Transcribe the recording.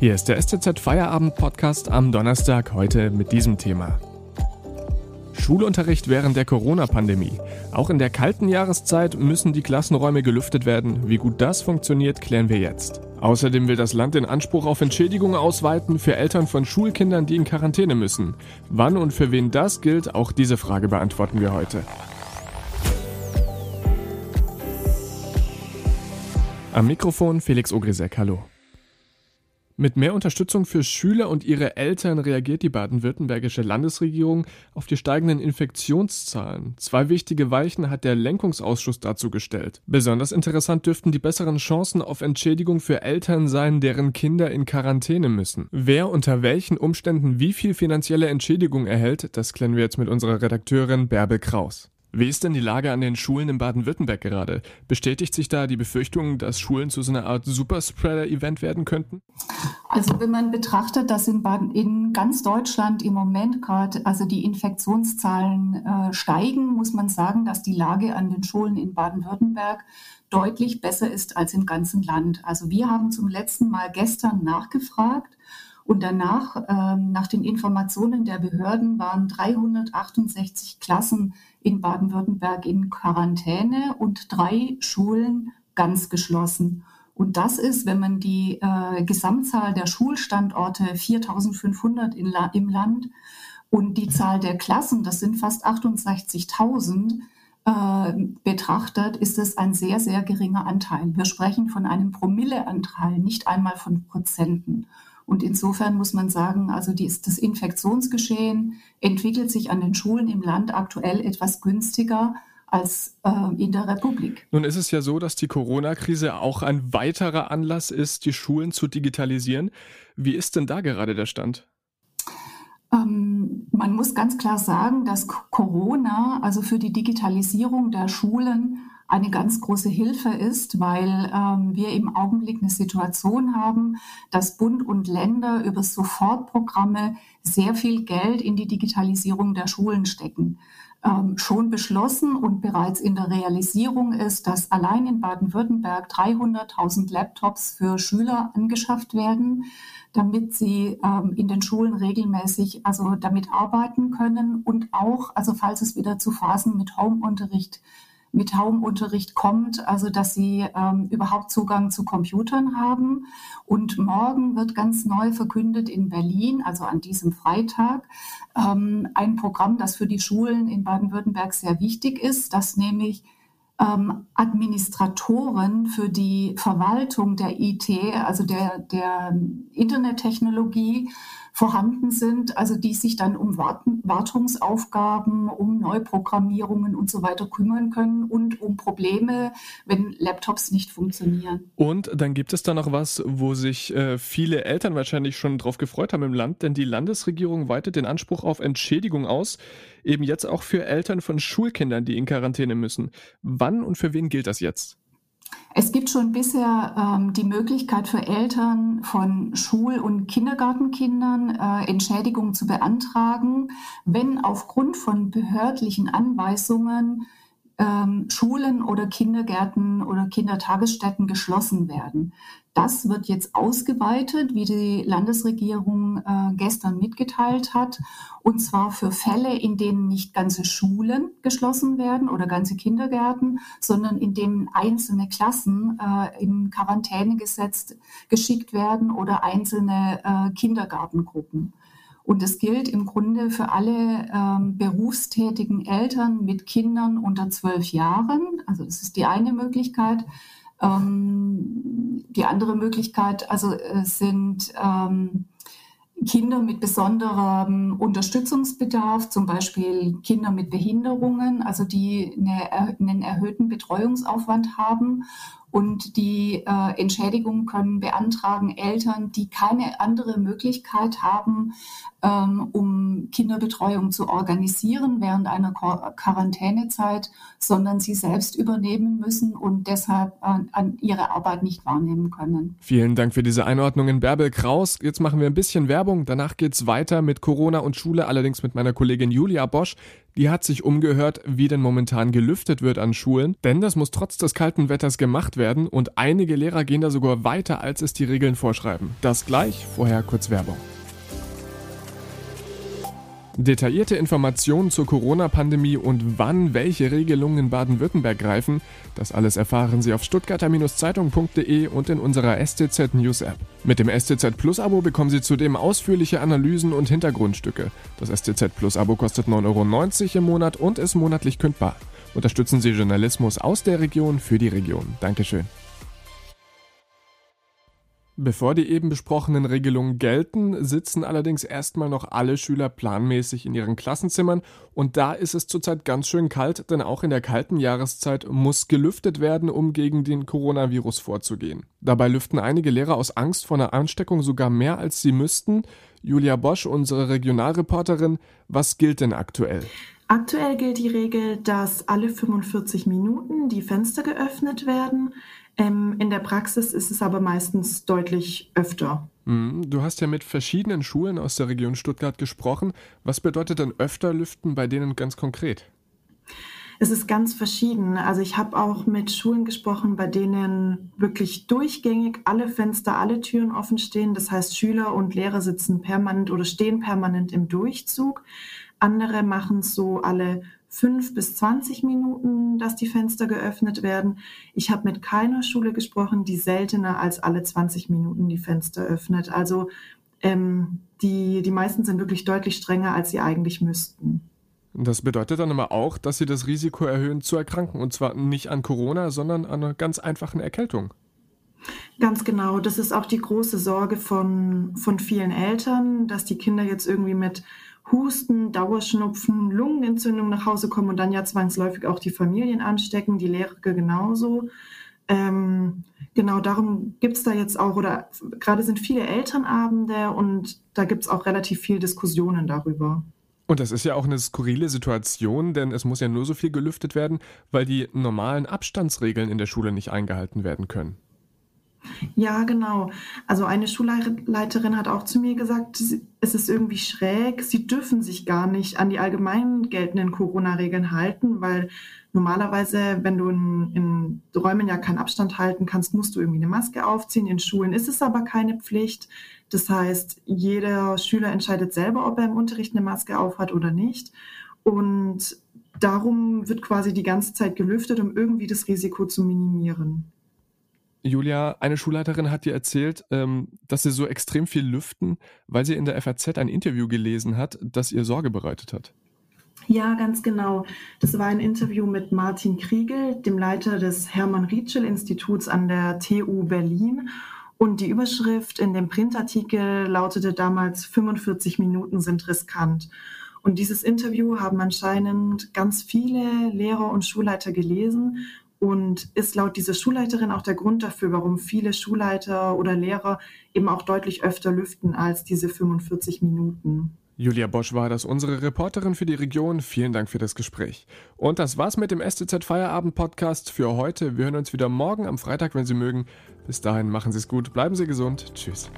Hier ist der STZ Feierabend Podcast am Donnerstag heute mit diesem Thema. Schulunterricht während der Corona-Pandemie. Auch in der kalten Jahreszeit müssen die Klassenräume gelüftet werden. Wie gut das funktioniert, klären wir jetzt. Außerdem will das Land den Anspruch auf Entschädigungen ausweiten für Eltern von Schulkindern, die in Quarantäne müssen. Wann und für wen das gilt, auch diese Frage beantworten wir heute. Am Mikrofon Felix Ogrisek, hallo. Mit mehr Unterstützung für Schüler und ihre Eltern reagiert die baden-württembergische Landesregierung auf die steigenden Infektionszahlen. Zwei wichtige Weichen hat der Lenkungsausschuss dazu gestellt. Besonders interessant dürften die besseren Chancen auf Entschädigung für Eltern sein, deren Kinder in Quarantäne müssen. Wer unter welchen Umständen wie viel finanzielle Entschädigung erhält, das klären wir jetzt mit unserer Redakteurin Bärbel Kraus. Wie ist denn die Lage an den Schulen in Baden-Württemberg gerade? Bestätigt sich da die Befürchtung, dass Schulen zu so einer Art Superspreader-Event werden könnten? Also wenn man betrachtet, dass in, Baden, in ganz Deutschland im Moment gerade also die Infektionszahlen äh, steigen, muss man sagen, dass die Lage an den Schulen in Baden-Württemberg deutlich besser ist als im ganzen Land. Also wir haben zum letzten Mal gestern nachgefragt und danach, ähm, nach den Informationen der Behörden, waren 368 Klassen in Baden-Württemberg in Quarantäne und drei Schulen ganz geschlossen. Und das ist, wenn man die äh, Gesamtzahl der Schulstandorte 4500 La im Land und die Zahl der Klassen, das sind fast 68.000, äh, betrachtet, ist es ein sehr, sehr geringer Anteil. Wir sprechen von einem Promilleanteil, nicht einmal von Prozenten. Und insofern muss man sagen, also die, das Infektionsgeschehen entwickelt sich an den Schulen im Land aktuell etwas günstiger als äh, in der Republik. Nun ist es ja so, dass die Corona-Krise auch ein weiterer Anlass ist, die Schulen zu digitalisieren. Wie ist denn da gerade der Stand? Ähm, man muss ganz klar sagen, dass Corona, also für die Digitalisierung der Schulen, eine ganz große Hilfe ist, weil ähm, wir im Augenblick eine Situation haben, dass Bund und Länder über Sofortprogramme sehr viel Geld in die Digitalisierung der Schulen stecken. Ähm, schon beschlossen und bereits in der Realisierung ist, dass allein in Baden-Württemberg 300.000 Laptops für Schüler angeschafft werden, damit sie ähm, in den Schulen regelmäßig also damit arbeiten können und auch, also falls es wieder zu Phasen mit Homeunterricht mit Haumunterricht kommt, also dass sie ähm, überhaupt Zugang zu Computern haben. Und morgen wird ganz neu verkündet in Berlin, also an diesem Freitag, ähm, ein Programm, das für die Schulen in Baden-Württemberg sehr wichtig ist, das nämlich ähm, Administratoren für die Verwaltung der IT, also der, der Internettechnologie, vorhanden sind, also die sich dann um Wartungsaufgaben, um Neuprogrammierungen und so weiter kümmern können und um Probleme, wenn Laptops nicht funktionieren. Und dann gibt es da noch was, wo sich äh, viele Eltern wahrscheinlich schon drauf gefreut haben im Land, denn die Landesregierung weitet den Anspruch auf Entschädigung aus, eben jetzt auch für Eltern von Schulkindern, die in Quarantäne müssen. Wann und für wen gilt das jetzt? Es gibt schon bisher ähm, die Möglichkeit für Eltern von Schul- und Kindergartenkindern äh, Entschädigungen zu beantragen, wenn aufgrund von behördlichen Anweisungen ähm, Schulen oder Kindergärten oder Kindertagesstätten geschlossen werden. Das wird jetzt ausgeweitet, wie die Landesregierung äh, gestern mitgeteilt hat, und zwar für Fälle, in denen nicht ganze Schulen geschlossen werden oder ganze Kindergärten, sondern in denen einzelne Klassen äh, in Quarantäne gesetzt, geschickt werden oder einzelne äh, Kindergartengruppen. Und es gilt im Grunde für alle ähm, berufstätigen Eltern mit Kindern unter zwölf Jahren. Also das ist die eine Möglichkeit. Ähm, die andere Möglichkeit also äh, sind ähm, Kinder mit besonderem Unterstützungsbedarf, zum Beispiel Kinder mit Behinderungen, also die eine, einen erhöhten Betreuungsaufwand haben und die äh, Entschädigung können beantragen Eltern, die keine andere Möglichkeit haben, ähm, um Kinderbetreuung zu organisieren während einer Quarantänezeit, sondern sie selbst übernehmen müssen und deshalb an, an ihre Arbeit nicht wahrnehmen können. Vielen Dank für diese Einordnung in Bärbel Kraus. Jetzt machen wir ein bisschen Werbung. Danach geht's weiter mit Corona und Schule, allerdings mit meiner Kollegin Julia Bosch. Die hat sich umgehört, wie denn momentan gelüftet wird an Schulen, denn das muss trotz des kalten Wetters gemacht werden und einige Lehrer gehen da sogar weiter, als es die Regeln vorschreiben. Das gleich, vorher kurz Werbung. Detaillierte Informationen zur Corona-Pandemie und wann welche Regelungen in Baden-Württemberg greifen, das alles erfahren Sie auf stuttgarter-zeitung.de und in unserer STZ News App. Mit dem STZ Plus Abo bekommen Sie zudem ausführliche Analysen und Hintergrundstücke. Das STZ Plus Abo kostet 9,90 Euro im Monat und ist monatlich kündbar. Unterstützen Sie Journalismus aus der Region für die Region. Dankeschön. Bevor die eben besprochenen Regelungen gelten, sitzen allerdings erstmal noch alle Schüler planmäßig in ihren Klassenzimmern und da ist es zurzeit ganz schön kalt, denn auch in der kalten Jahreszeit muss gelüftet werden, um gegen den Coronavirus vorzugehen. Dabei lüften einige Lehrer aus Angst vor einer Ansteckung sogar mehr als sie müssten. Julia Bosch, unsere Regionalreporterin, was gilt denn aktuell? Aktuell gilt die Regel, dass alle 45 Minuten die Fenster geöffnet werden. Ähm, in der Praxis ist es aber meistens deutlich öfter. Mhm. Du hast ja mit verschiedenen Schulen aus der Region Stuttgart gesprochen. Was bedeutet denn öfter lüften bei denen ganz konkret? Es ist ganz verschieden. Also ich habe auch mit Schulen gesprochen, bei denen wirklich durchgängig alle Fenster, alle Türen offen stehen. Das heißt, Schüler und Lehrer sitzen permanent oder stehen permanent im Durchzug. Andere machen es so alle fünf bis zwanzig Minuten, dass die Fenster geöffnet werden. Ich habe mit keiner Schule gesprochen, die seltener als alle 20 Minuten die Fenster öffnet. Also ähm, die, die meisten sind wirklich deutlich strenger, als sie eigentlich müssten. Das bedeutet dann aber auch, dass sie das Risiko erhöhen zu erkranken. Und zwar nicht an Corona, sondern an einer ganz einfachen Erkältung. Ganz genau. Das ist auch die große Sorge von, von vielen Eltern, dass die Kinder jetzt irgendwie mit Husten, Dauerschnupfen, Lungenentzündung nach Hause kommen und dann ja zwangsläufig auch die Familien anstecken, die Lehrer genauso. Ähm, genau darum gibt es da jetzt auch, oder gerade sind viele Elternabende und da gibt es auch relativ viel Diskussionen darüber. Und das ist ja auch eine skurrile Situation, denn es muss ja nur so viel gelüftet werden, weil die normalen Abstandsregeln in der Schule nicht eingehalten werden können. Ja, genau. Also eine Schulleiterin hat auch zu mir gesagt, es ist irgendwie schräg, sie dürfen sich gar nicht an die allgemein geltenden Corona-Regeln halten, weil normalerweise, wenn du in, in Räumen ja keinen Abstand halten kannst, musst du irgendwie eine Maske aufziehen. In Schulen ist es aber keine Pflicht. Das heißt, jeder Schüler entscheidet selber, ob er im Unterricht eine Maske aufhat oder nicht. Und darum wird quasi die ganze Zeit gelüftet, um irgendwie das Risiko zu minimieren. Julia, eine Schulleiterin hat dir erzählt, ähm, dass sie so extrem viel lüften, weil sie in der FAZ ein Interview gelesen hat, das ihr Sorge bereitet hat. Ja, ganz genau. Das war ein Interview mit Martin Kriegel, dem Leiter des Hermann Rietschel Instituts an der TU Berlin. Und die Überschrift in dem Printartikel lautete damals 45 Minuten sind riskant. Und dieses Interview haben anscheinend ganz viele Lehrer und Schulleiter gelesen und ist laut dieser Schulleiterin auch der Grund dafür, warum viele Schulleiter oder Lehrer eben auch deutlich öfter lüften als diese 45 Minuten. Julia Bosch war das, unsere Reporterin für die Region. Vielen Dank für das Gespräch. Und das war's mit dem STZ Feierabend Podcast für heute. Wir hören uns wieder morgen am Freitag, wenn Sie mögen. Bis dahin machen Sie es gut, bleiben Sie gesund. Tschüss.